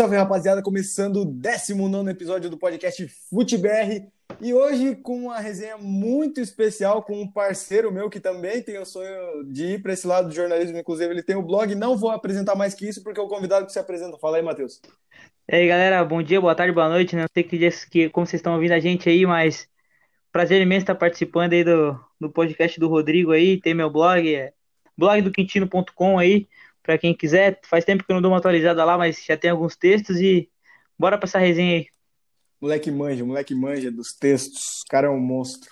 Salve rapaziada, começando o 19 episódio do podcast FuteBR e hoje com uma resenha muito especial com um parceiro meu que também tem o sonho de ir para esse lado do jornalismo, inclusive ele tem o blog. Não vou apresentar mais que isso porque é o convidado que se apresenta. Fala aí, Matheus. E aí galera, bom dia, boa tarde, boa noite. Não sei que dias que, como vocês estão ouvindo a gente aí, mas prazer imenso estar participando aí do, do podcast do Rodrigo aí. Tem meu blog, é blog do Quintino.com aí para quem quiser. Faz tempo que eu não dou uma atualizada lá, mas já tem alguns textos e bora para essa resenha aí. Moleque manja, moleque manja dos textos. O cara é um monstro.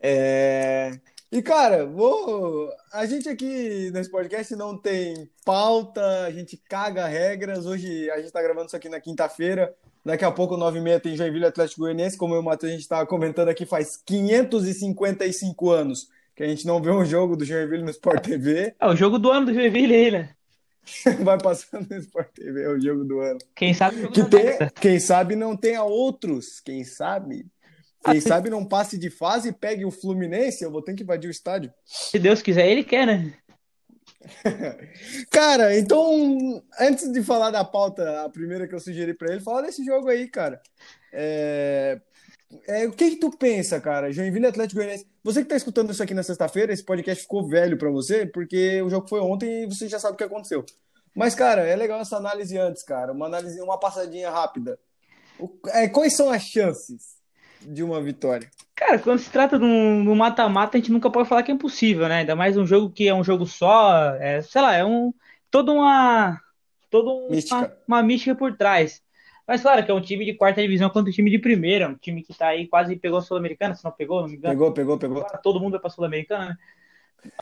É... E, cara, vou... a gente aqui nesse podcast não tem pauta, a gente caga regras. Hoje a gente tá gravando isso aqui na quinta-feira. Daqui a pouco, 9h30, tem Joinville Atlético Goianiense. Como eu e o Matheus, a gente tava comentando aqui, faz 555 anos que a gente não vê um jogo do Joinville no Sport TV. É o jogo do ano do Joinville aí, né? Vai passando no Sport TV, é o jogo do ano. Quem sabe que tem, quem sabe não tenha outros, quem sabe. Quem sabe não passe de fase e pegue o Fluminense, eu vou ter que invadir o estádio. Se Deus quiser, ele quer, né? cara, então, antes de falar da pauta, a primeira que eu sugeri para ele, fala desse jogo aí, cara. É... É, o que, que tu pensa, cara? Joinville Atlético Goianiense. Você que tá escutando isso aqui na sexta-feira, esse podcast ficou velho para você, porque o jogo foi ontem e você já sabe o que aconteceu. Mas, cara, é legal essa análise antes, cara. Uma análise, uma passadinha rápida. O, é, quais são as chances de uma vitória? Cara, quando se trata de um mata-mata, a gente nunca pode falar que é impossível, né? Ainda mais um jogo que é um jogo só, é, sei lá, é um toda uma toda uma mística. Uma, uma mística por trás. Mas claro que é um time de quarta divisão contra um time de primeira, um time que tá aí quase pegou a Sul-Americana, se não pegou, não me engano. Pegou, pegou, pegou. Agora todo mundo vai pra Sul-Americana, né?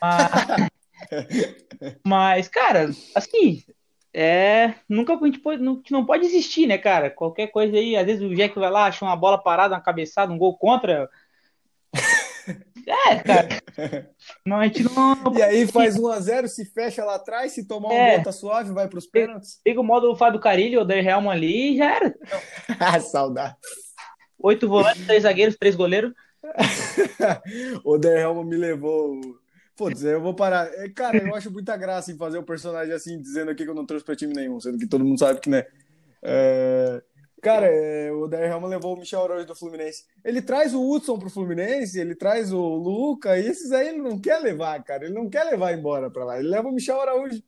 Mas, mas, cara, assim, é, nunca a gente, pode, não, não pode existir, né, cara? Qualquer coisa aí, às vezes o Jack vai lá, acha uma bola parada, uma cabeçada, um gol contra, é, cara. Não, a gente não. E aí faz 1x0, se fecha lá atrás, se tomar um é. gol tá suave, vai pros pênaltis. Liga o modo do Fábio Carilho, o Der Helman ali e já era. ah, saudade. Oito volantes, três zagueiros, três goleiros. o Der me levou. Putz, eu vou parar. É, cara, eu acho muita graça em fazer o um personagem assim, dizendo aqui que eu não trouxe pra time nenhum, sendo que todo mundo sabe que, né? É... Cara, é, o Dair Helman levou o Michel Araújo do Fluminense. Ele traz o Hudson pro Fluminense, ele traz o Luca, e esses aí ele não quer levar, cara. Ele não quer levar embora pra lá. Ele leva o Michel Araújo.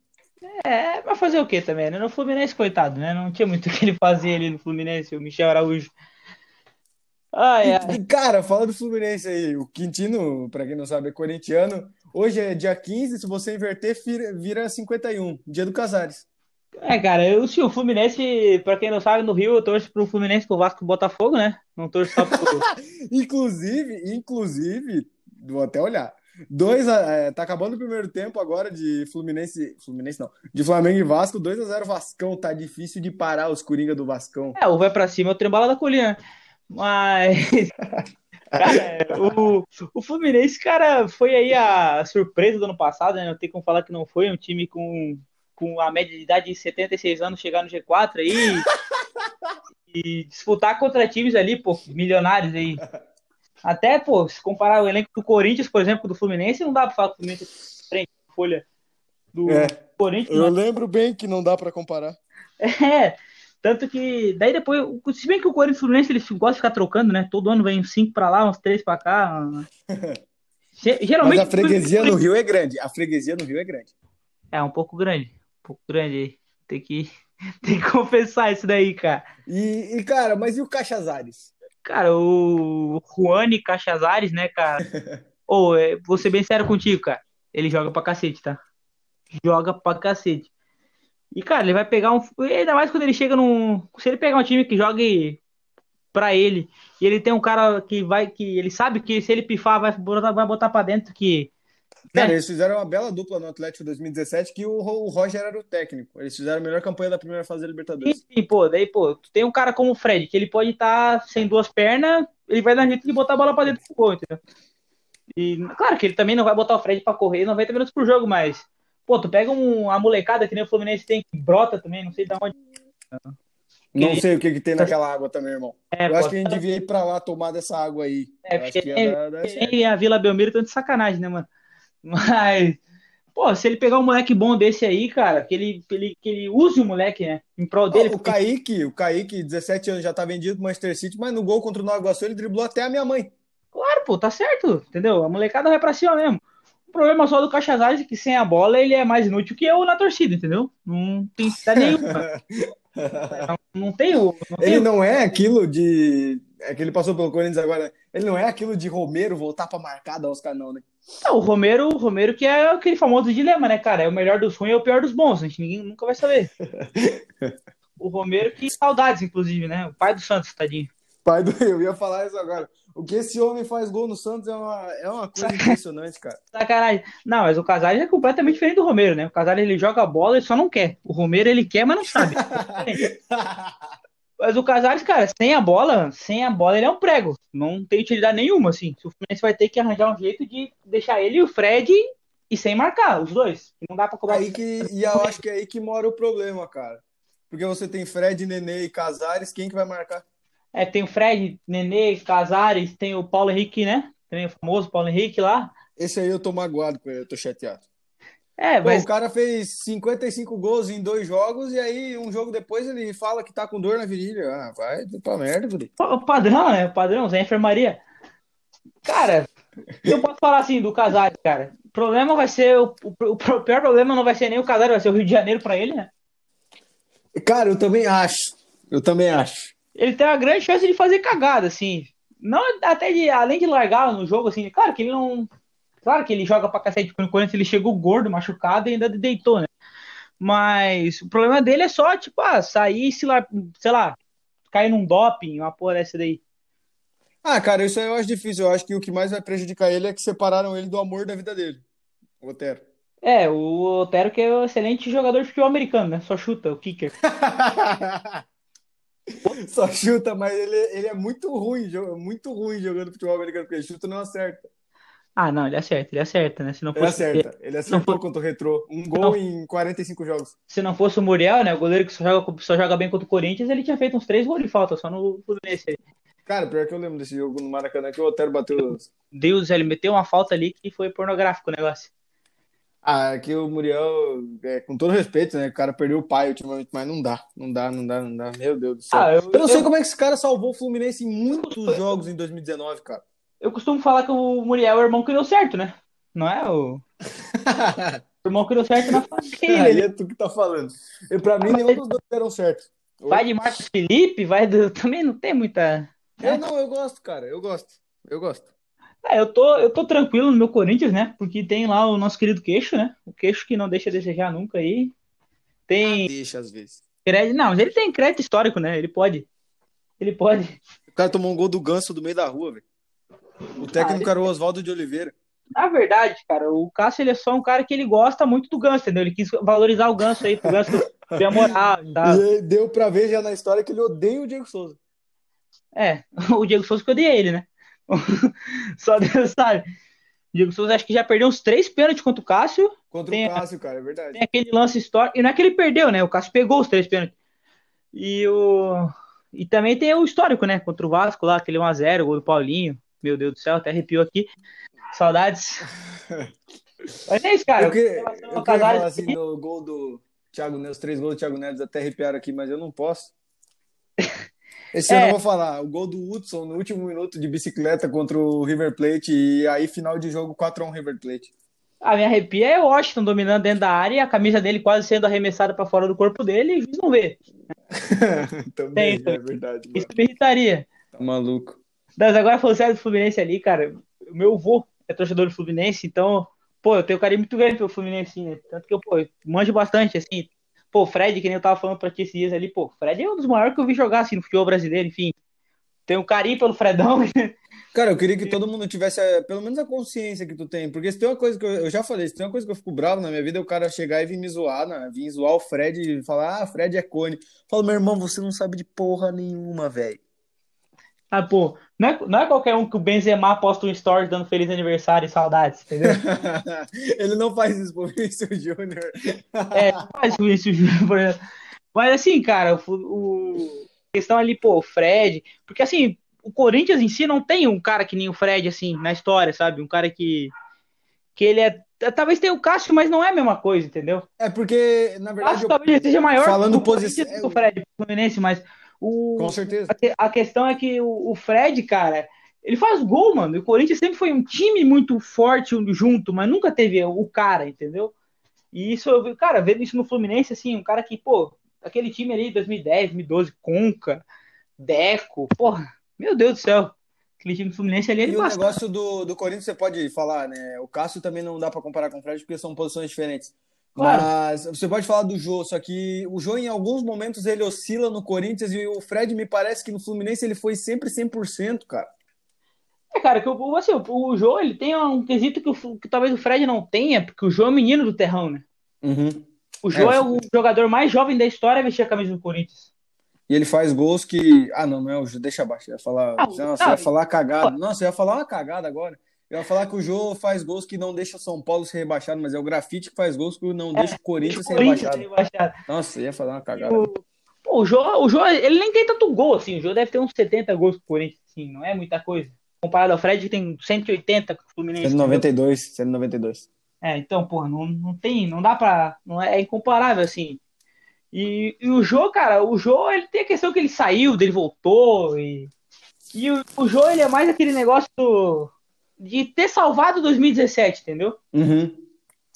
É, vai fazer o quê também, né? No Fluminense, coitado, né? Não tinha muito o que ele fazer ali no Fluminense, o Michel Araújo. Ai, ai. Cara, fala do Fluminense aí. O Quintino, pra quem não sabe, é corintiano. Hoje é dia 15, se você inverter, vira 51, dia do Casares. É, cara, eu, sim, o Fluminense, pra quem não sabe, no Rio eu torço pro Fluminense, pro Vasco e Botafogo, né? Não torço só pro. inclusive, inclusive, vou até olhar. Dois, é, tá acabando o primeiro tempo agora de Fluminense. Fluminense não. De Flamengo e Vasco, 2x0 Vascão. Tá difícil de parar os Coringa do Vascão. É, o vai pra cima é o trembala da colina. Mas. Cara, o, o Fluminense, cara, foi aí a surpresa do ano passado, né? Não tem como falar que não foi. Um time com com a média de idade de 76 anos chegar no G4 aí e disputar contra times ali, pô, milionários aí. Até, pô, se comparar o elenco do Corinthians, por exemplo, do Fluminense, não dá pra falar que o Fluminense é frente folha do é, Corinthians. Eu mas... lembro bem que não dá para comparar. É, tanto que daí depois, se bem que o Corinthians e o Fluminense eles gostam de ficar trocando, né? Todo ano vem uns 5 para lá, uns 3 para cá. Geralmente Mas a freguesia no Rio é grande. A freguesia no Rio é grande. É um pouco grande pouco grande. Tem que, tem que confessar isso daí, cara. E, e, cara, mas e o Cachazares? Cara, o Juani Cachazares, né, cara? Ô, oh, vou ser bem sério contigo, cara. Ele joga pra cacete, tá? Joga pra cacete. E, cara, ele vai pegar um. Ainda mais quando ele chega num. Se ele pegar um time que jogue pra ele, e ele tem um cara que vai. que Ele sabe que se ele pifar, vai botar, vai botar pra dentro que Cara, é. eles fizeram uma bela dupla no Atlético 2017 que o, o Roger era o técnico. Eles fizeram a melhor campanha da primeira fase da Libertadores. Sim, pô, daí, pô, tu tem um cara como o Fred, que ele pode estar tá sem duas pernas, ele vai dar jeito de botar a bola pra dentro do gol, entendeu? E, claro que ele também não vai botar o Fred pra correr 90 minutos por jogo, mas, pô, tu pega um, a molecada que nem o Fluminense tem, que brota também, não sei de onde. Não sei o que, que tem naquela água também, irmão. É, eu acho que a gente devia ir pra lá tomar dessa água aí. É, porque é da a Vila Belmiro estão de sacanagem, né, mano? Mas, Pô, se ele pegar um moleque bom desse aí, cara, que ele, que ele, que ele use o moleque, né? Em prol dele. o Kaique, o Kaique, 17 anos, já tá vendido pro Manchester City, mas no gol contra o Nova Iguaçu ele driblou até a minha mãe. Claro, pô, tá certo, entendeu? A molecada vai pra cima mesmo. O problema só do Cachazaz é que sem a bola ele é mais inútil que eu na torcida, entendeu? Não tem nenhuma. não, não tem o. Ele não é aquilo de. É que ele passou pelo Corinthians agora. Ele não é aquilo de Romero voltar pra marcar da Oscar, não, né? Não, o Romero, o Romero que é aquele famoso dilema, né, cara? É o melhor dos ruins e é o pior dos bons. A gente ninguém nunca vai saber. o Romero, que saudades, inclusive, né? O pai do Santos, tadinho. Pai do. Eu ia falar isso agora. O que esse homem faz gol no Santos é uma, é uma coisa impressionante, cara. Sacanagem. Não, mas o Casares é completamente diferente do Romero, né? O Casares ele joga a bola e só não quer. O Romero ele quer, mas não sabe. mas o Casares, cara, sem a bola, sem a bola ele é um prego. Não tem utilidade nenhuma, assim. O Fluminense vai ter que arranjar um jeito de deixar ele e o Fred e sem marcar, os dois. Não dá pra cobrar. Aí que, e eu acho que é aí que mora o problema, cara. Porque você tem Fred, Nenê e Casares, quem que vai marcar? É, tem o Fred, Nenê, Casares, tem o Paulo Henrique, né? Tem o famoso Paulo Henrique lá. Esse aí eu tô magoado com ele, eu tô chateado. É, mas... Pô, o cara fez 55 gols em dois jogos e aí um jogo depois ele fala que tá com dor na virilha. Ah, vai pra merda, guri. O padrão, né? O padrão, Zé Enfermaria. Cara, eu posso falar assim do Casares, cara. O problema vai ser. O, o, o, pior problema não vai ser nem o Casares, vai ser o Rio de Janeiro pra ele, né? Cara, eu também acho. Eu também acho ele tem uma grande chance de fazer cagada, assim. Não até de, além de largar no jogo, assim, claro que ele não. Claro que ele joga pra cacete no Corinthians, ele chegou gordo, machucado e ainda deitou, né? Mas o problema dele é só, tipo, ah, sair, se lá, sei lá, cair num doping, uma porra dessa daí. Ah, cara, isso aí eu acho difícil. Eu acho que o que mais vai prejudicar ele é que separaram ele do amor da vida dele. O Otero. É, o Otero que é um excelente jogador de futebol americano, né? Só chuta, o kicker. Só chuta, mas ele, ele é muito ruim, muito ruim jogando futebol americano, porque chuta não acerta. Ah, não, ele acerta, ele acerta, né? Se não fosse... Ele acerta, ele acertou for... contra o Retrô. Um gol não... em 45 jogos. Se não fosse o Muriel, né? O goleiro que só joga, só joga bem contra o Corinthians, ele tinha feito uns três gols de falta, só no Fluminense. Cara, pior que eu lembro desse jogo no Maracanã que o Otero bateu. Deus, ele meteu uma falta ali que foi pornográfico o negócio. Ah, aqui o Muriel, é, com todo respeito, né? O cara perdeu o pai ultimamente, mas não dá, não dá, não dá, não dá. Meu Deus do céu. Ah, eu, eu, não sei eu... como é que esse cara salvou o Fluminense em muitos jogos em 2019, cara. Eu costumo falar que o Muriel é o irmão que deu certo, né? Não é o. o irmão que deu certo na família. Aí é tu que tá falando. E pra mim, nenhum dos dois deram certo. Vai de Marcos Felipe, vai do. Também não tem muita. Eu não, eu gosto, cara. Eu gosto. Eu gosto. É, eu tô, eu tô tranquilo no meu Corinthians, né? Porque tem lá o nosso querido queixo, né? O queixo que não deixa de desejar nunca aí. Tem. Ah, deixa às vezes. Crédito, não, mas ele tem crédito histórico, né? Ele pode. Ele pode. O cara tomou um gol do ganso do meio da rua, velho. O técnico ah, era o Oswaldo de Oliveira. Na verdade, cara, o Cássio ele é só um cara que ele gosta muito do ganso, entendeu? Ele quis valorizar o ganso aí, pro ganso moral e. E deu pra ver já na história que ele odeia o Diego Souza. É, o Diego Souza que odeia ele, né? Só Deus sabe. Diego Souza acho que já perdeu uns três pênaltis contra o Cássio. Contra tem, o Cássio, cara, é verdade. Tem aquele lance histórico. E não é que ele perdeu, né? O Cássio pegou os três pênaltis. E, o... e também tem o histórico, né? Contra o Vasco lá, aquele 1x0, o gol do Paulinho. Meu Deus do céu, até arrepiou aqui. Saudades. Mas é isso, cara. Eu, que, eu falar assim do gol do Thiago Neves, os três gols do Thiago Neves até arrepiaram aqui, mas eu não posso. Esse é. ano eu vou falar, o gol do Hudson no último minuto de bicicleta contra o River Plate e aí final de jogo 4x1 River Plate. A minha arrepia é o Washington dominando dentro da área, a camisa dele quase sendo arremessada para fora do corpo dele e o juiz não vê. Também, Tem, é verdade. Isso me irritaria. Tá maluco. Mas agora falando sério do Fluminense ali, cara, o meu avô é torcedor do Fluminense, então, pô, eu tenho carinho muito grande pelo Fluminense, né? Tanto que eu, pô, manjo bastante, assim, Pô, Fred, que nem eu tava falando pra ti esses dias ali, pô, Fred é um dos maiores que eu vi jogar assim no futebol brasileiro, enfim. Um carinho pelo Fredão. Cara, eu queria que todo mundo tivesse a, pelo menos a consciência que tu tem, porque se tem uma coisa que eu, eu, já falei, se tem uma coisa que eu fico bravo na minha vida, é o cara chegar e vir me zoar, né? vir zoar o Fred e falar, ah, Fred é cone. Fala, meu irmão, você não sabe de porra nenhuma, velho. Ah, pô, não é, não é qualquer um que o Benzema posta um story dando feliz aniversário e saudades, entendeu? Ele não faz isso pro Vinícius Júnior. é, não faz pro Vinícius Júnior, por exemplo. Mas assim, cara, o, o questão ali, pô, o Fred, porque assim, o Corinthians em si não tem um cara que nem o Fred, assim, na história, sabe? Um cara que, que ele é. Talvez tenha o Cássio, mas não é a mesma coisa, entendeu? É porque, na O verdade, Cássio eu- talvez seja maior falando do posição- do o Fred do Fluminense, mas o, com certeza. a, a questão é que o, o Fred, cara, ele faz gol, mano. E o Corinthians sempre foi um time muito forte junto, mas nunca teve o cara, entendeu? E isso, eu cara, vendo isso no Fluminense, assim, um cara que, pô, aquele time ali, 2010, 2012, Conca, Deco, porra, meu Deus do céu. Aquele time do Fluminense ali, ele E o negócio do, do Corinthians, você pode falar, né? O Cássio também não dá pra comparar com o Fred, porque são posições diferentes. Claro. Mas você pode falar do Jô, só que o Jô, em alguns momentos, ele oscila no Corinthians e o Fred, me parece que no Fluminense ele foi sempre 100%, cara. É, cara, que o, assim, o, Jô, ele tem um quesito que, o- que talvez o Fred não tenha, porque o Jô é o menino do terrão, né? O Jô É, é, o jogador mais jovem da história a vestir a camisa do Corinthians. E ele faz gols que. Ah, não, não é o Jô, deixa abaixo. Ia falar. Ah, não. eu ia falar cagada. Nossa, eu ia falar uma cagada agora. Eu ia falar que o Jô faz gols que não deixa o São Paulo ser rebaixado, mas é o grafite que faz gols que não deixa o Corinthians ser É, Corinthians rebaixado. rebaixado. Nossa, ia falar uma cagada. O, pô, o Jô, o Jô, ele nem tem tanto gol, assim. O Jô deve ter uns 70 gols com o Corinthians, assim. Não é muita coisa. Comparado ao Fred, que tem 180 com o Fluminense. entendeu? 192, 192. É, então, porra, não, não tem, não dá pra. Não é, é incomparável, assim. E, e o Jô, cara, o Jô, ele tem a questão que ele saiu, dele voltou. E, e o, o Jô, ele é mais aquele negócio do- de ter salvado 2017, entendeu? Uhum.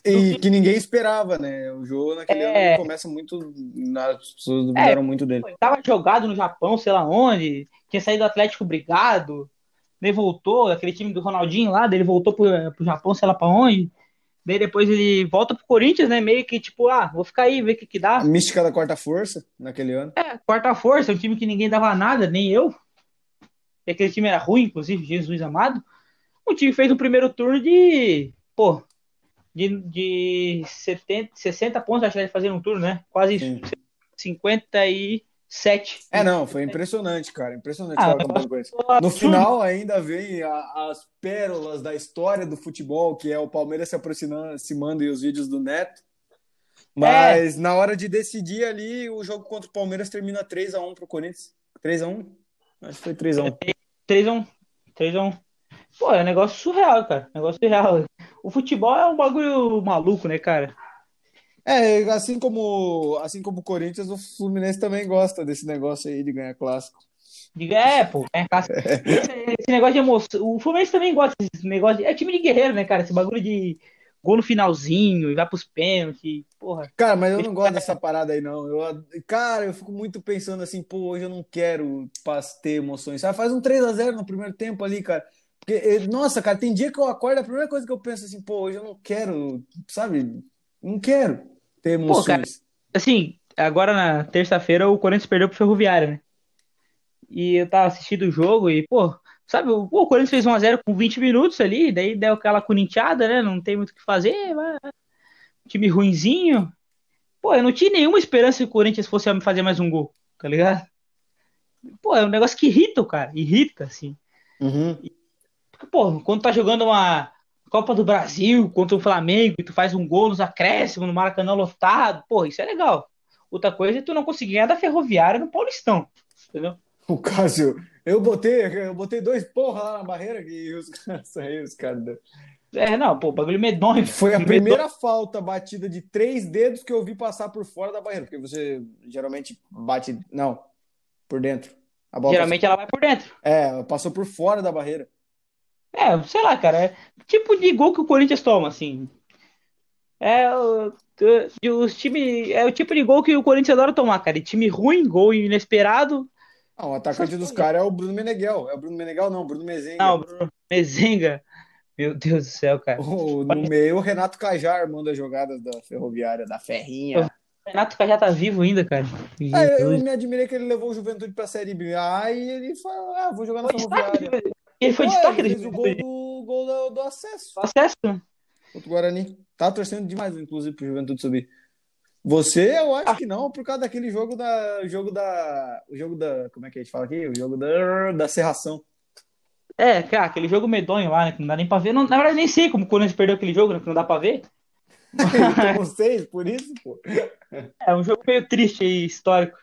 E que ninguém esperava, né? O jogo naquele É. ano começa muito. As pessoas duvidaram muito dele. Ele tava jogado no Japão, sei lá onde, tinha saído do Atlético Brigado, daí voltou, aquele time do Ronaldinho lá, daí ele voltou pro, pro Japão, sei lá pra onde. Daí depois ele volta pro Corinthians, né? Meio que tipo, ah, vou ficar aí, ver o que que dá. A mística da quarta força naquele ano. É, quarta força, um time que ninguém dava nada, nem eu. E aquele time era ruim, inclusive, Jesus amado. O time fez um primeiro turno de, pô, de, de 70, 60 pontos, acho que ele fazer um turno, né? Quase Sim. 57. É, não, foi impressionante, cara. Impressionante Ah. No final ainda vem a- as pérolas da história do futebol, que é o Palmeiras se aproximando, aproximando e os vídeos do Neto. Mas na hora de decidir ali, o jogo contra o Palmeiras termina 3x1 pro Corinthians. 3x1? Acho que foi 3x1. 3x1. 3x1. Pô, é um negócio surreal, cara. Negócio surreal. O futebol é um bagulho maluco, né, cara? É, assim como, assim como o Corinthians, o Fluminense também gosta desse negócio aí de ganhar clássico. É, pô, é. Esse, negócio de emoção. O Fluminense também gosta desse negócio. De, é time de guerreiro, né, cara? Esse bagulho de gol no finalzinho e vai pros pênaltis. Porra. Cara, mas eu não gosto dessa parada aí, não. Eu, cara, eu fico muito pensando assim, pô, hoje eu não quero ter emoções. Sabe? Faz um 3x0 no primeiro tempo ali, cara. Porque, eh, nossa, cara, tem dia que eu acordo, a primeira coisa que eu penso assim, pô, hoje eu não quero, sabe? Não quero ter emoções. cara, Assim, agora na terça-feira o Corinthians perdeu pro Ferroviário, né? E eu tava assistindo o jogo e, pô, sabe, o, pô, o Corinthians fez 1x0 com 20 minutos ali, daí deu aquela corintiada, né? Não tem muito o que fazer, mas... time ruinzinho. Pô, eu não tinha nenhuma esperança que o Corinthians fosse fazer mais um gol, tá ligado? Pô, é um negócio que irrita o cara, irrita, assim. Uhum. Porque, pô, quando tá jogando uma Copa do Brasil contra o Flamengo e tu faz um gol nos acréscimos, no Maracanã lotado, pô, isso é legal. Outra coisa é tu não conseguir ganhar da Ferroviária no Paulistão, entendeu? O Cássio, eu botei, eu botei dois porra lá na barreira e os caras saíram, os caras. É, não, pô, bagulho medonho. Foi a Medonho. primeira falta batida de três dedos que eu vi passar por fora da barreira, porque você geralmente bate, não, por dentro. Geralmente ela vai por dentro. passou- é, passou por fora da barreira. É, sei lá, cara, é tipo de gol que o Corinthians toma, assim. É o, os time, é o tipo de gol que o Corinthians adora tomar, cara. E time ruim, gol inesperado. Ah, o atacante dos caras é o Bruno Meneghel. É o Bruno Meneghel, não, Bruno Mezenga. Não, Bruno Mezenga. Meu Deus do céu, cara. O- no meio, o Renato Cajar manda as jogadas da Ferroviária, da Ferrinha. O Renato já tá vivo ainda, cara. É, eu Jesus. me admirei que ele levou o Juventude pra Série B. Aí ele falou, ah, vou jogar na destaque, Ferroviária. Ele foi Pô, destaque ele fez o gol do, gol do, do acesso acesso. contra o Guarani. Tá torcendo demais, inclusive, pro Juventude subir. Você, eu acho que não, por causa daquele jogo da. Jogo da. O jogo da. Como é que a gente fala aqui? O jogo da. Da serração. É, cara, aquele jogo medonho lá, né? Que não dá nem pra ver. Não, na verdade, nem sei como o Corinthians perdeu aquele jogo, né? Que não dá pra ver. Ele tomou seis, por isso, pô. É um jogo meio triste aí, histórico.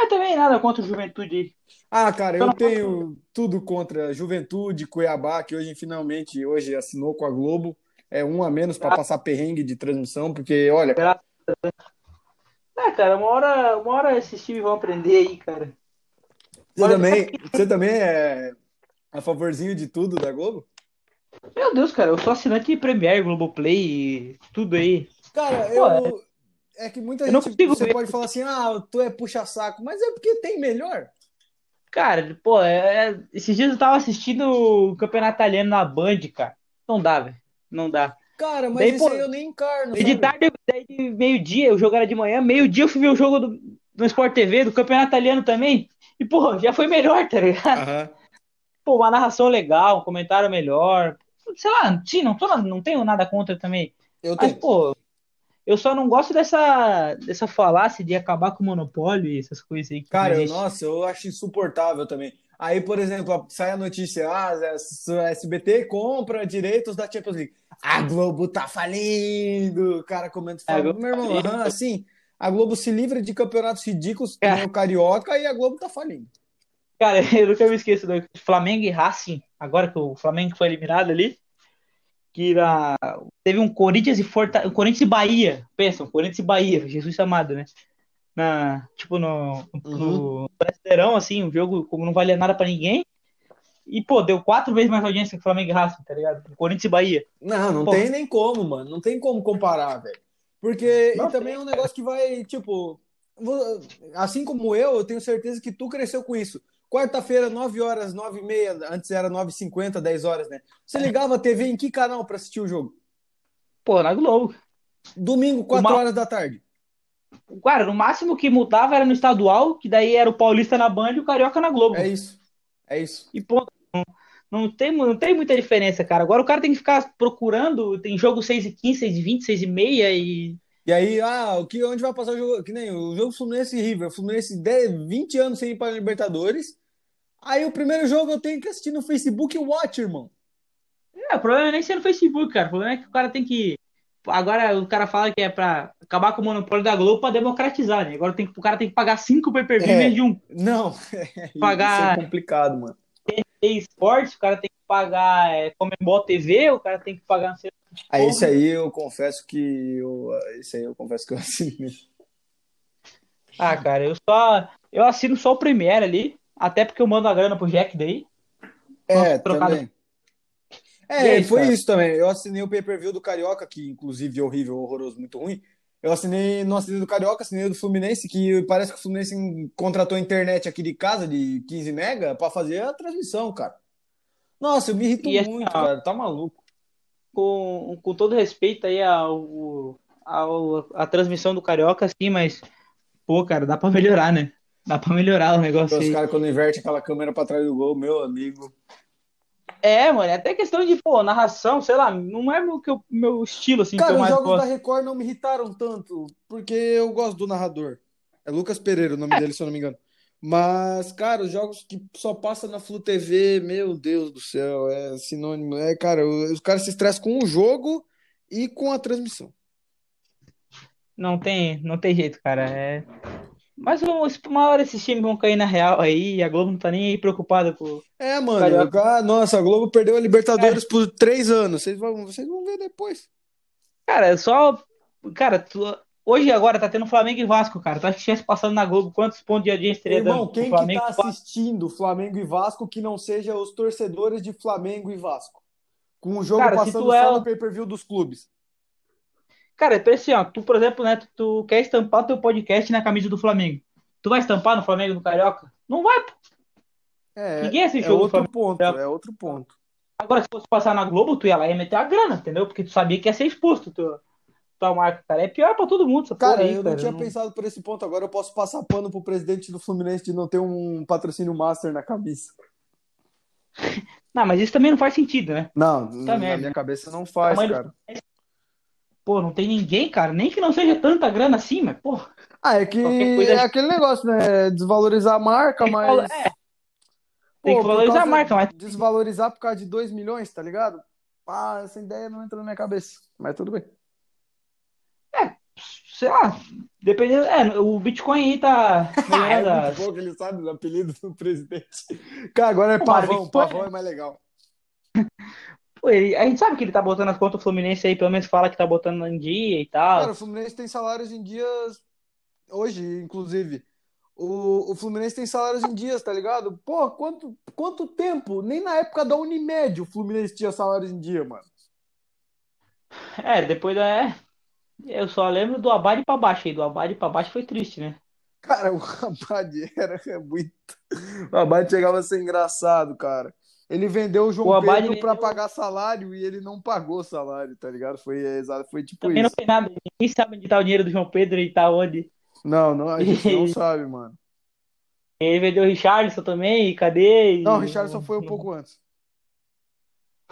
Mas também nada contra o Juventude aí. Ah, cara, Eu tenho tudo contra Juventude, Cuiabá, que hoje finalmente hoje assinou com a Globo. é um a menos para passar perrengue de transmissão, porque, olha. É, cara, uma hora, uma hora esses times vão aprender aí, cara. Você também, você também é a favorzinho de tudo da Globo? Meu Deus, cara, eu sou assinante Premiere, Globoplay, tudo aí. Cara, Pô, eu. É... é... que muita eu gente você ver. pode falar assim, ah, tu é puxa-saco, mas é porque tem melhor. Cara, pô, é... esses dias eu tava assistindo o campeonato italiano na Band, cara. Não dá, velho. Não dá. Cara, mas daí, isso pô, aí eu nem encarno. De tarde, daí meio-dia, o jogo era de manhã, meio-dia eu fui ver o jogo do, do Sport TV, do campeonato italiano também. E, pô, já foi melhor, tá ligado? Uhum. Pô, uma narração legal, um comentário melhor. Sei lá, sim, não, tô, não tenho nada contra também. Eu Mas, tenho. pô, eu só não gosto dessa, dessa falácia de acabar com o monopólio e essas coisas aí. Cara, nossa, eu acho insuportável também. Aí, por exemplo, sai a notícia, ah, a SBT compra direitos da Champions League. A Globo tá falindo. O cara comenta, fala, meu irmão, tá assim, a Globo se livra de campeonatos ridículos como é. o Carioca e a Globo tá falindo. Cara, eu nunca me esqueço do Flamengo e Racing, agora que o Flamengo foi eliminado ali, que era, teve um Corinthians e Fortaleza, um Corinthians e Bahia, pensa, um Corinthians e Bahia, Jesus amado, né? Na, tipo, no, uhum. no Brasileirão, assim, um jogo como não valia nada para ninguém, e, pô, deu quatro vezes mais audiência que Flamengo e Racing, tá ligado? Corinthians e Bahia. Não, não pô. tem nem como, mano. Não tem como comparar, velho. Porque não e também é um negócio que vai, tipo, assim como eu, eu tenho certeza que tu cresceu com isso. Quarta-feira, 9 horas, 9 e meia, antes era 9h50, 10 horas, né? Você ligava a TV em que canal para assistir o jogo? Pô, na Globo. Domingo, 4 Uma... horas da tarde. Cara, no máximo que mudava era no estadual, que daí era o Paulista na Band e o Carioca na Globo. É isso. É isso. E ponto. Não, não, tem, não tem muita diferença, cara. Agora o cara tem que ficar procurando, tem jogo 6 e 15, 6 e 20, 6 e meia e e aí, ah, o que, onde vai passar o jogo? Que nem o jogo Fluminense e River. Fluminense 10, 20 anos sem ir para a Libertadores. Aí o primeiro jogo eu tenho que assistir no Facebook Watch, irmão. É, o problema é nem ser no Facebook, cara. O problema é que o cara tem que. Agora o cara fala que é pra acabar com o monopólio da Globo pra democratizar, né? Agora tem, o cara tem que pagar cinco pay per view é, de um. Não, é, pagar. Isso é complicado, mano. Tem esportes, o cara tem que pagar é, Comembol TV, o cara tem que pagar. Sei, ah, esse aí eu confesso que. Eu, esse aí eu confesso que eu assino. Ah, cara, eu só. Eu assino só o Premiere ali. Até porque eu mando a grana pro Jack daí. É, também. É, aí, foi cara? isso também. Eu assinei o pay-per-view do Carioca, que inclusive é horrível, horroroso, muito ruim. Eu assinei, não assinei do Carioca, assinei do Fluminense, que parece que o Fluminense contratou a internet aqui de casa de 15 mega para fazer a transmissão, cara. Nossa, eu me irrito e muito, cara. Tá maluco. Com, com todo respeito aí ao, ao, a transmissão do Carioca, sim, mas, pô, cara, dá pra melhorar, né? Dá pra melhorar o negócio Os caras, quando inverte aquela câmera pra trás do gol, meu amigo. É, mano, é até questão de, pô, narração, sei lá, não é o meu, meu estilo, assim. Cara, os jogos gosto. da Record não me irritaram tanto, porque eu gosto do narrador. É Lucas Pereira o nome é. dele, se eu não me engano. Mas, cara, os jogos que só passam na Flu TV, meu Deus do céu, é sinônimo. É, cara, os caras se estressam com o jogo e com a transmissão. Não tem, não tem jeito, cara. É... Mas uma hora esses times vão cair na real aí, a Globo não tá nem aí preocupada com. É, mano. Ah, nossa, a Globo perdeu a Libertadores é. por três anos. Vocês vão, vocês vão ver depois. Cara, é só. Cara, tu... hoje agora tá tendo Flamengo e Vasco, cara. Tu acha que tivesse passando na Globo quantos pontos de audiência teria Irmão, quem Flamengo que tá assistindo Flamengo e Vasco que não seja os torcedores de Flamengo e Vasco? Com o jogo cara, passando só é... no pay-per-view dos clubes. Cara, é assim, ó, tu, por exemplo, né, tu, tu quer estampar teu podcast na camisa do Flamengo. Tu vai estampar no Flamengo do Carioca? Não vai, pô. É, Ninguém assistiu é outro Flamengo, ponto, é outro ponto. Agora, se fosse passar na Globo, tu ia lá e ia meter a grana, entendeu? Porque tu sabia que ia ser exposto tu, tua marca, cara. É pior pra todo mundo. cara, aí, eu cara. não tinha não... pensado por esse ponto. Agora eu posso passar pano pro presidente do Fluminense de não ter um patrocínio master na camisa. Não, mas isso também não faz sentido, né? Não, na minha cabeça não faz, cara. Do... Pô, não tem ninguém, cara, nem que não seja tanta grana assim, mas, pô. Ah, é que coisa... é aquele negócio, né? Desvalorizar a marca, tem mas. Que... É. Tem pô, que valorizar a marca, mas. Desvalorizar por causa de 2 milhões, tá ligado? Ah, essa ideia não entra na minha cabeça, mas tudo bem. É, sei lá, dependendo. É, o Bitcoin aí tá. é muito pouco, ele sabe o apelido do presidente. Cara, agora é Pavão, Pavão é mais legal. Pô, ele, a gente sabe que ele tá botando as contas do Fluminense aí, pelo menos fala que tá botando em dia e tal. Cara, o Fluminense tem salários em dias. Hoje, inclusive. O, o Fluminense tem salários em dias, tá ligado? Pô, quanto, quanto tempo? Nem na época da Unimed o Fluminense tinha salários em dia, mano. É, depois da. É, eu só lembro do Abade pra baixo aí. Do Abade pra baixo foi triste, né? Cara, o Abade era muito. O Abade chegava a ser engraçado, cara. Ele vendeu o João O Abade Pedro pra vendeu- pagar salário e ele não pagou salário, tá ligado? Foi, exato, foi tipo Também não isso. tem nada. Ninguém sabe onde tá o dinheiro do João Pedro e tá onde. Não, não, a gente não sabe, mano. Ele vendeu o Richardson também, e cadê? E- Não, o Richardson foi um pouco antes.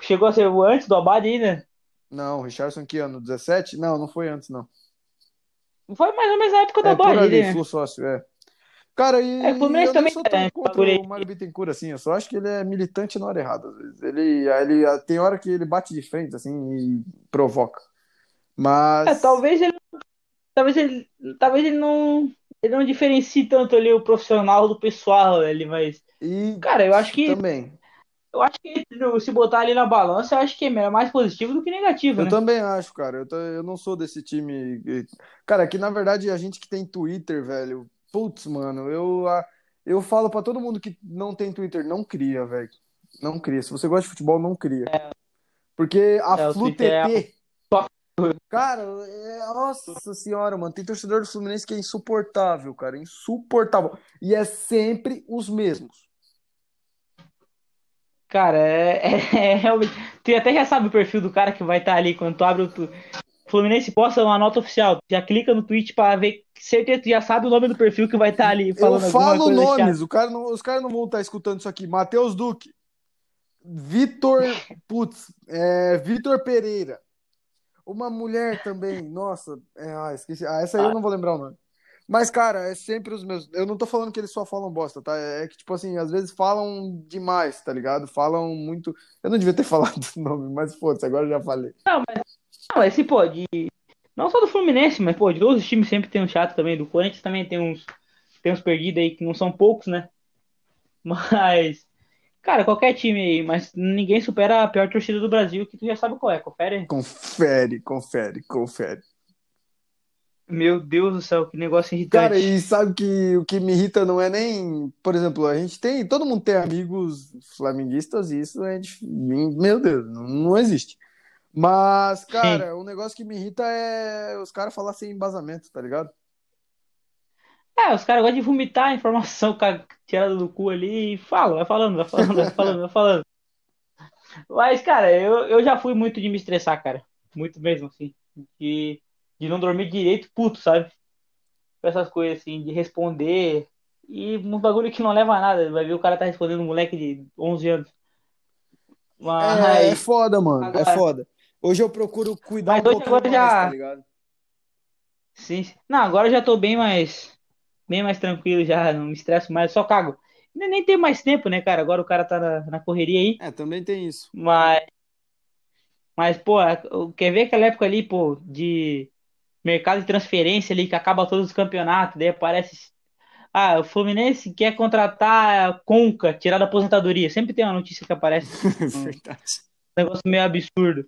Chegou a ser antes do Abade ainda? Não, o Richardson que ano? 17? Não, não foi antes, não. Foi mais ou menos na época do É por Abade, ali, né? Sócio, é. Cara, e É, o Fluminense eu também sou tão né, contra o Mário Bittencourt, assim, eu só acho que ele é militante na hora errada, às vezes. Ele, ele, tem hora que ele bate de frente, assim, e provoca. Mas... É, talvez ele. Talvez ele. Talvez ele não. Ele não diferencie tanto ali o profissional do pessoal ali, mas. E Cara, eu acho que. também. Eu acho que se botar ali na balança, eu acho que é mais positivo do que negativo, Eu né? também acho, cara. Eu, tô- eu não sou desse time. Cara, que na verdade a gente que tem Twitter, velho. Putz, mano, eu, eu falo pra todo mundo que não tem Twitter, não cria, velho. Não cria. Se você gosta de futebol, não cria. Porque a É, é. Cara, é- nossa senhora, mano. Tem torcedor do Fluminense que é insuportável, cara. Insuportável. E é sempre os mesmos. Cara, é, é- é realmente. Tu até já sabe o perfil do cara que vai estar ali quando tu abre o. tu- Fluminense posta uma nota oficial. Já clica no tweet pra ver. Certeza, já sabe o nome do perfil que vai estar ali Eu falando alguma falo nomes, o cara não, os caras não vão estar escutando isso aqui. Matheus Duque, Vitor, putz, é, Vitor Pereira, uma mulher também, nossa, é, ah, esqueci, ah, essa aí eu não vou lembrar o nome. Mas, cara, é sempre os meus. Eu não tô falando que eles só falam bosta, tá? É que, tipo assim, às vezes falam demais, tá ligado? Falam muito. Eu não devia ter falado o nome, mas foda-se, agora eu já falei. Não, mas se pô, de. Não só do Fluminense, mas pô, de todos os times sempre tem um chato também. Do Corinthians também tem uns. Tem uns perdidos aí que não são poucos, né? Mas. Cara, qualquer time aí, mas ninguém supera a pior torcida do Brasil, que tu já sabe qual é. Confere? Confere, confere, confere. Meu Deus do céu, que negócio irritante. Cara, e sabe que o que me irrita não é nem, por exemplo, a gente tem, todo mundo tem amigos flamenguistas e isso é, meu Deus, não, não existe. Mas, cara, o negócio que me irrita é os caras falar sem embasamento, tá ligado? É, os caras gostam de vomitar a informação ca- tirada do cu ali e fala, vai falando, vai falando, vai falando, vai falando. Mas, cara, eu, eu já fui muito de me estressar, cara. Muito mesmo, assim. De, de não dormir direito, puto, sabe? Com essas coisas, assim, de responder. E um bagulho que não leva a nada. Vai ver o cara tá respondendo um moleque de 11 anos. Mas. É, é foda, mano, é Agora- foda. Hoje eu procuro cuidar Mas um pouquinho agora mais, já- tá ligado? Sim. Não, agora eu já tô bem mais. Bem mais tranquilo já, não me estresso mais, só cago. Nem, tenho mais tempo, né, cara? Agora o cara tá na, na correria aí. É, também tem isso. Mas. Mas, pô, a- quer ver aquela época ali, pô, de mercado de transferência ali, que acaba todos os campeonatos, daí aparece. Ah, o Fluminense quer contratar a Conca, tirar da aposentadoria. Sempre tem uma notícia que aparece. Um Verdade. negócio meio absurdo.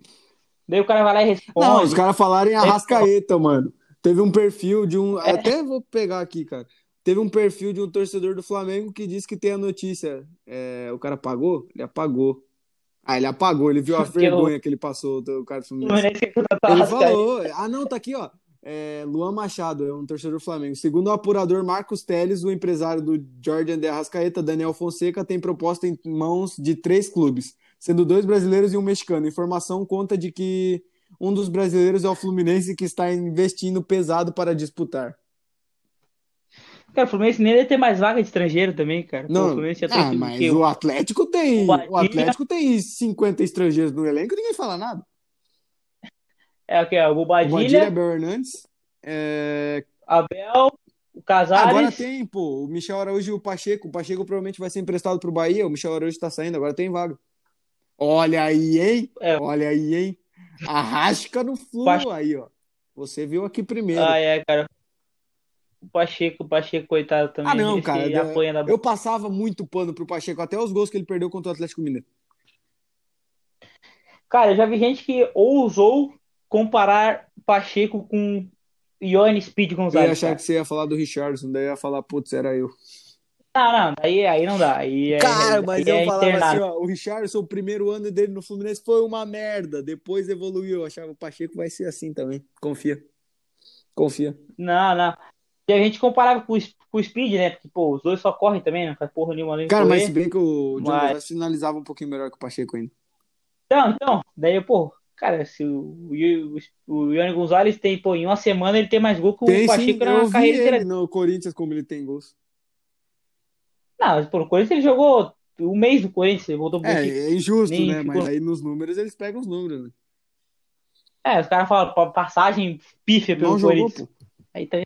Daí o cara vai lá e responde. Não, os caras falarem Arrascaeta, mano. Teve um perfil de um. Até vou pegar aqui, cara. Teve um perfil de um torcedor do Flamengo que disse que tem a notícia. É, o cara apagou? Ele apagou. Ah, ele apagou, ele viu a vergonha que ele passou do cara do Fluminense. Ele falou. Ah, não, tá aqui, ó. É, Luan Machado, é um torcedor do Flamengo. Segundo o apurador Marcos Teles, o empresário do Jordan de Arrascaeta, Daniel Fonseca, tem proposta em mãos de três clubes, sendo dois brasileiros e um mexicano. Informação conta de que um dos brasileiros é o Fluminense, que está investindo pesado para disputar. Cara, o Fluminense nem deve ter mais vaga de estrangeiro também, cara. Pô, o Não, Fluminense já ah, o mas o Atlético tem. o. O Atlético tem 50 estrangeiros no elenco e ninguém fala nada. É o que? O O Badilha, Bobadilha, Bel Hernandes. é, Abel, o Agora Casares. tem, pô, o Michel Araújo e o Pacheco. O Pacheco provavelmente vai ser emprestado pro Bahia. O Michel Araújo tá saindo, agora tem vaga. Olha aí, hein? É. Olha aí, hein? Arrasca no flu Pache- aí, ó. Você viu aqui primeiro. Ah, é, cara. O Pacheco, o Pacheco, coitado também. Ah, não, cara, apanha da Eu passava muito pano pro Pacheco, até os gols que ele perdeu contra o Atlético Mineiro. Cara, eu já vi gente que ousou comparar Pacheco com Ione Speed Eu ia Gonzalez. achar cara. que você ia falar do Richardson, daí eu ia falar, putz, era eu. Não, não, aí, aí não dá. Aí é, Cara, mas aí eu é falava internado. assim, ó, o Richardson, o primeiro ano dele no Fluminense foi uma merda, depois evoluiu. Eu achava o Pacheco vai ser assim também. Confia. Confia. Não, não. E a gente comparava com com o Speed, né? Porque, pô, os dois só correm também, não faz porra nenhuma Cara, mas se bem que o Diogo Mas- finalizava um pouquinho melhor que o Pacheco ainda. Então, então, daí, pô, cara, se o, o, o Ione Gonzalez tem, pô, em uma semana ele tem mais gol que o Tem sim, Pacheco eu na carreira inteira. no Corinthians como ele tem gols. Não, no Corinthians ele jogou o mês do Corinthians, ele voltou pro É, é injusto, né? ficou- Mas aí nos números eles pegam os números, né? É, os caras falam, passagem pífia pelo Não Corinthians. Aí também.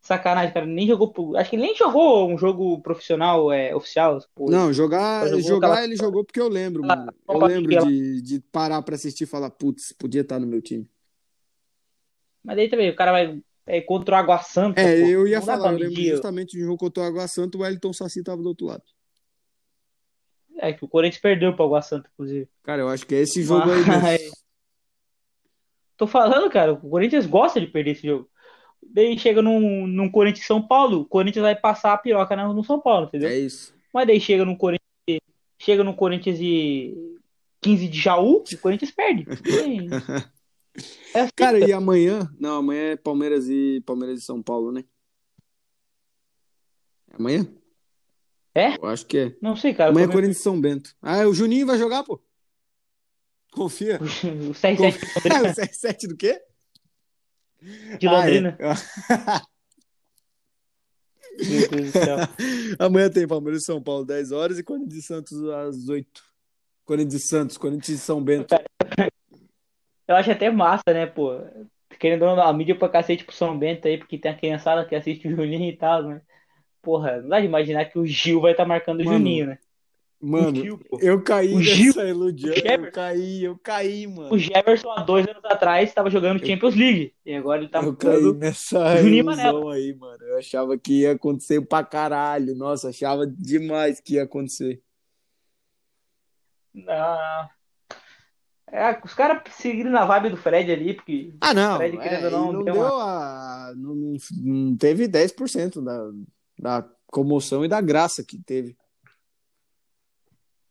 Sacanagem, cara. Nem jogou. Acho que ele nem jogou um jogo profissional é, oficial. Não, jogar, jogou jogar aquela- ele jogou porque eu lembro, mano. Eu lembro de, de parar pra assistir e falar, putz, podia estar no meu time. Mas daí também, o cara vai é, contra o Água Santa. É, pô. eu ia falar, eu lembro justamente do jogo contra o Água Santa, o Wellington Saci tava do outro lado. É, que o Corinthians perdeu pro Água Santa, inclusive. Cara, eu acho que é esse jogo aí Mas- mesmo. Tô falando, cara, o Corinthians gosta de perder esse jogo. Daí chega num, num Corinthians São Paulo, o Corinthians vai passar a piroca no, no São Paulo, entendeu? É isso. Mas daí chega no Corinthians, chega no Corinthians e 15 de Jaú, o Corinthians perde. É assim, Cara, e amanhã? Não, amanhã é Palmeiras e Palmeiras e São Paulo, né? É Amanhã? É? Eu acho que é. não sei, cara. Amanhã é Corinthians e São Bento. Ah, o Juninho vai jogar, pô. Confia. O CR7 Confia. o CR7 do quê? de Londrina. Ah, Meu Deus do céu. é. Amanhã tem Palmeiras e São Paulo, 10 horas, e Corinthians e Santos às 8. Corinthians e Santos, Corinthians e São Bento. Eu acho até massa, né, pô? Querendo ou não, a mídia pra cacete pro São Bento aí, porque tem a criançada que assiste o Juninho e tal, né? Porra, não dá de imaginar que o Gil vai estar marcando o Mano, Juninho, né? Mano, O Gil, eu caí O Gil- nessa ilusão. o Eu caí, eu caí, mano. O Jefferson, há dois anos atrás, estava jogando Champions League. E agora ele tá Eu caí marcando. nessa Juninho ilusão aí, mano. Eu achava que ia acontecer pra caralho. Nossa, achava demais que ia acontecer. Não. É, os caras seguiram na vibe do Fred ali, porque Ah, não. Fred, é, não, não deu uma- a. Não, não- teve 10% da, da comoção e da graça que teve.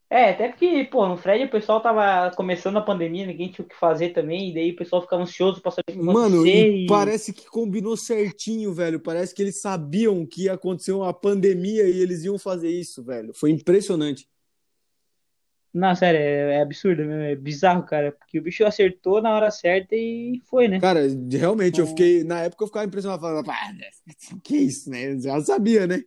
É, até porque, pô, no Fred o pessoal tava começando a pandemia, ninguém tinha o que fazer também, e daí o pessoal ficava ansioso pra saber o que Mano, e e... parece que combinou certinho, velho. Parece que eles sabiam que ia acontecer uma pandemia e eles iam fazer isso, velho. Foi impressionante. Não, sério, é, é absurdo mesmo, é bizarro, cara, porque o bicho acertou na hora certa e foi, né? Cara, realmente, eu fiquei. Na época eu ficava impressionado, falando, pá, que isso, né? Eu já sabia, né?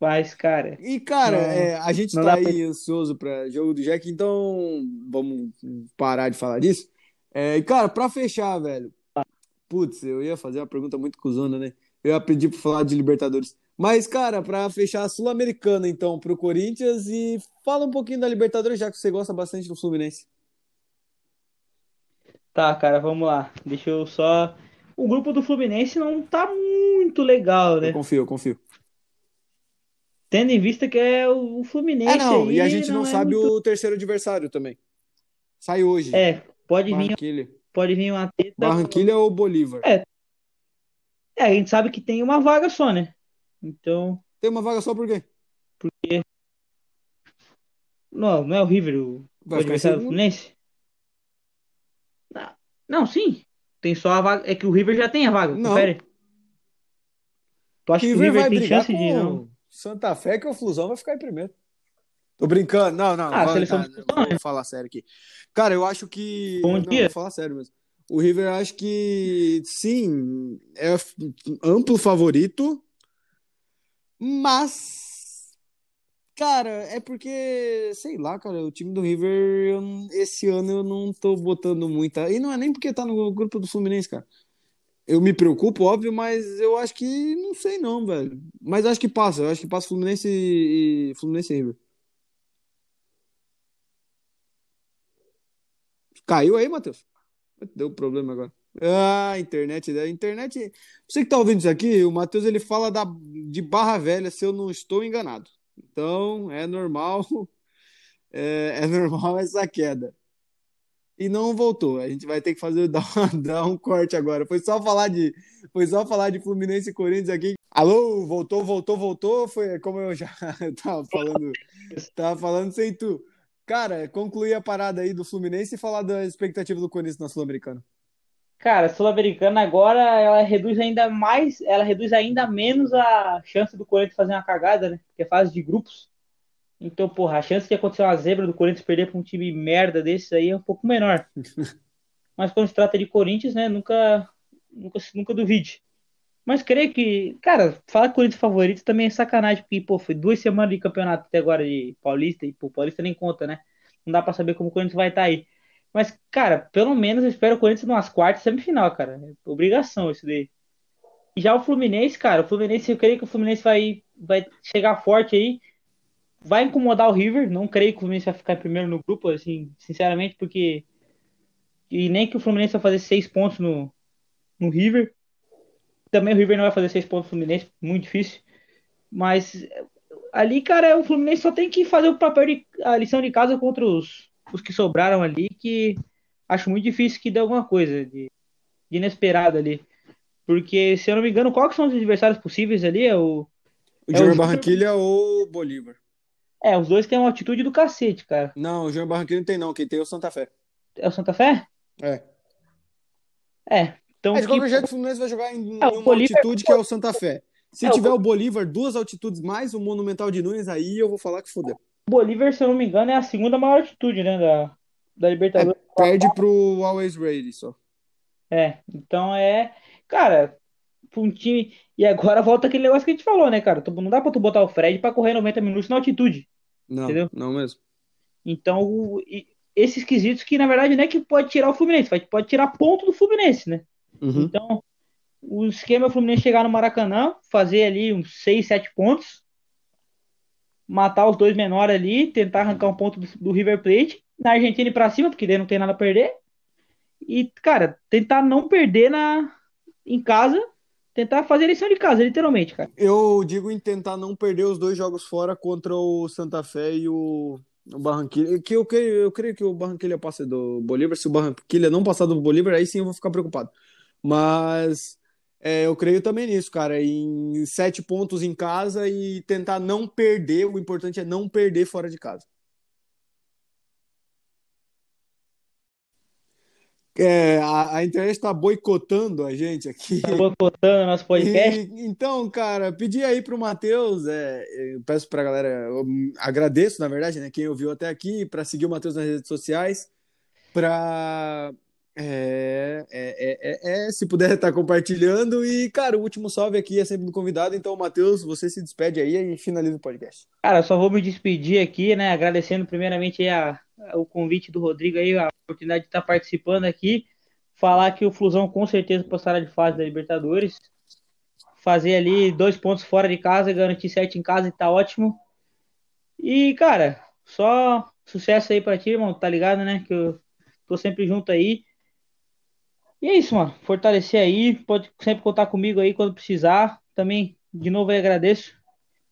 Mas, cara, E, cara, Não, é, a gente tá dá pra- aí ansioso pra jogo do Jack, então vamos parar de falar disso. É, e, cara, pra fechar, velho. Putz, eu ia fazer uma pergunta muito cuzona, né? Eu ia pedir pra falar de Libertadores. Mas, cara, pra fechar a Sul-Americana, então, pro Corinthians e fala um pouquinho da Libertadores, já que você gosta bastante do Fluminense. tá, cara, vamos lá. Deixa eu só. O grupo do Fluminense não tá muito legal, Eu né? confio, eu confio. Tendo em vista que é o Fluminense É, não, e a gente não, é sabe muito- o terceiro adversário também. Sai hoje. É, pode vir, Barranquilha. pode vir uma treta. Barranquilha ou Bolívar? É. É, a gente sabe que tem uma vaga só, né? Então, Tem uma vaga só por quê? não, não é o River o, Vai adversário do? Fluminense? Não, não, sim. Tem só a vaga. É que o River já tem a vaga, Não. confere. Tu acha que o River River vai tem brigar chance com de não? Santa Fé que o Flusão vai ficar em primeiro. Tô brincando. Não, não. Ah, a vai, seleção do Flusão, né? vou falar sério aqui. Cara, eu acho que. Bom não, dia. vou falar sério mesmo. O River, eu acho que sim, é amplo favorito, mas. Cara, é porque, sei lá, cara, o time do River, eu esse ano eu não tô botando muita. E não é nem porque tá no grupo do Fluminense, cara. Eu me preocupo, óbvio, mas eu acho que não sei não, velho. Mas acho que passa, eu acho que passa Fluminense e Fluminense e River. Caiu aí, Matheus? Deu problema agora. Ah, internet, a internet. Você que tá ouvindo isso aqui, o Matheus ele fala da, de Barra Velha, se eu não estou enganado. Então, é normal. é, é normal essa queda. E não voltou. A gente vai ter que fazer dar, dar um corte agora. Foi só falar de, foi só falar de Fluminense e Corinthians aqui. Alô, voltou, voltou, voltou. Foi como eu já tava falando, tava falando sem tu. Cara, concluir a parada aí do Fluminense e falar da expectativa do Corinthians na Sul-Americana. Cara, Sul-Americana agora ela reduz ainda mais, ela reduz ainda menos a chance do Corinthians fazer uma cagada, né? Porque é fase de grupos. Então, porra, a chance de acontecer uma zebra do Corinthians perder para um time merda desse aí é um pouco menor. Mas quando se trata de Corinthians, né, nunca, nunca, nunca duvide. Mas creio que, cara, falar Corinthians favorito também é sacanagem, porque, pô, foi duas semanas de campeonato até agora de Paulista, e, pô, Paulista nem conta, né? Não dá para saber como o Corinthians vai estar tá aí. Mas, cara, pelo menos eu espero o Corinthians numas quartas semifinal, cara. É obrigação isso daí. E já o Fluminense, cara, o Fluminense, eu creio que o Fluminense vai, vai chegar forte aí vai incomodar o River. Não creio que o Fluminense vai ficar em primeiro no grupo, assim, sinceramente, porque. E nem que o Fluminense vai fazer seis pontos no, no River. Também o River não vai fazer seis pontos no Fluminense, muito difícil. Mas ali, cara, o Fluminense só tem que fazer o papel de a lição de casa contra os, os que sobraram ali, que acho muito difícil que dê alguma coisa de, de inesperado ali. Porque, se eu não me engano, quais são os adversários possíveis ali? É o. O é Júnior Barranquilha ou Bolívar? É, os dois têm uma altitude do cacete, cara. Não, o João Barranquilla não tem, não. Quem tem é o Santa Fé. É o Santa Fé? É. É. Então, é, de qualquer que... jeito, o Fluminense vai jogar em é, uma Bolívar... altitude que é o Santa Fé. Se é, tiver o... o Bolívar, duas altitudes mais o Monumental de Nunes, aí eu vou falar que fodeu. Bolívar, se eu não me engano, é a segunda maior altitude, né, da, da Libertadores. É, perde pro Always Ready só. É, então é... Cara, um time... E agora volta aquele negócio que a gente falou, né, cara? Não dá pra tu botar o Fred pra correr 90 minutos na altitude. Não, entendeu? não mesmo. Então, esses quesitos que, na verdade, não é que pode tirar o Fluminense, pode tirar ponto do Fluminense, né? Uhum. Então, o esquema é o Fluminense chegar no Maracanã, fazer ali uns 6, 7 pontos, matar os dois menores ali, tentar arrancar um ponto do, do River Plate, na Argentina ir pra cima, porque daí não tem nada a perder. E, cara, tentar não perder na, em casa tentar fazer lição de casa, literalmente, cara. Eu digo em tentar não perder os dois jogos fora contra o Santa Fé e o, o Barranquilla. Que eu creio, eu creio que o Barranquilla passe do Bolívar. Se o Barranquilla não passar do Bolívar, aí sim eu vou ficar preocupado. Mas é, eu creio também nisso, cara. Em sete pontos em casa e tentar não perder. O importante é não perder fora de casa. É, a, a, internet está boicotando a gente aqui. Tá boicotando nosso podcast. E, então, cara, pedi aí para o Matheus, é, peço para a galera, eu agradeço, na verdade, né, quem ouviu até aqui, para seguir o Matheus nas redes sociais, para é, é, é, é, se puder estar tá compartilhando. E, cara, o último salve aqui é sempre do convidado. Então, Matheus, você se despede aí e finaliza o podcast. Cara, só vou me despedir aqui, né? Agradecendo primeiramente a, a, o convite do Rodrigo aí, a oportunidade de estar participando aqui. Falar que o Flusão com certeza passará de fase da Libertadores. Fazer ali dois pontos fora de casa, garantir sete em casa e tá ótimo. E, cara, só sucesso aí pra ti, irmão. Tá ligado, né? Que eu tô sempre junto aí. E é isso, mano. Fortalecer aí. Pode sempre contar comigo aí quando precisar. Também, de novo, agradeço.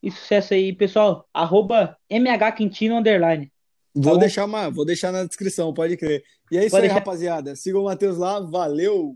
E sucesso aí, pessoal. Arroba MHQuintino Underline. Vou, tá deixar uma, vou deixar na descrição, pode crer. E é isso pode aí, deixar. rapaziada. Siga o Matheus lá. Valeu!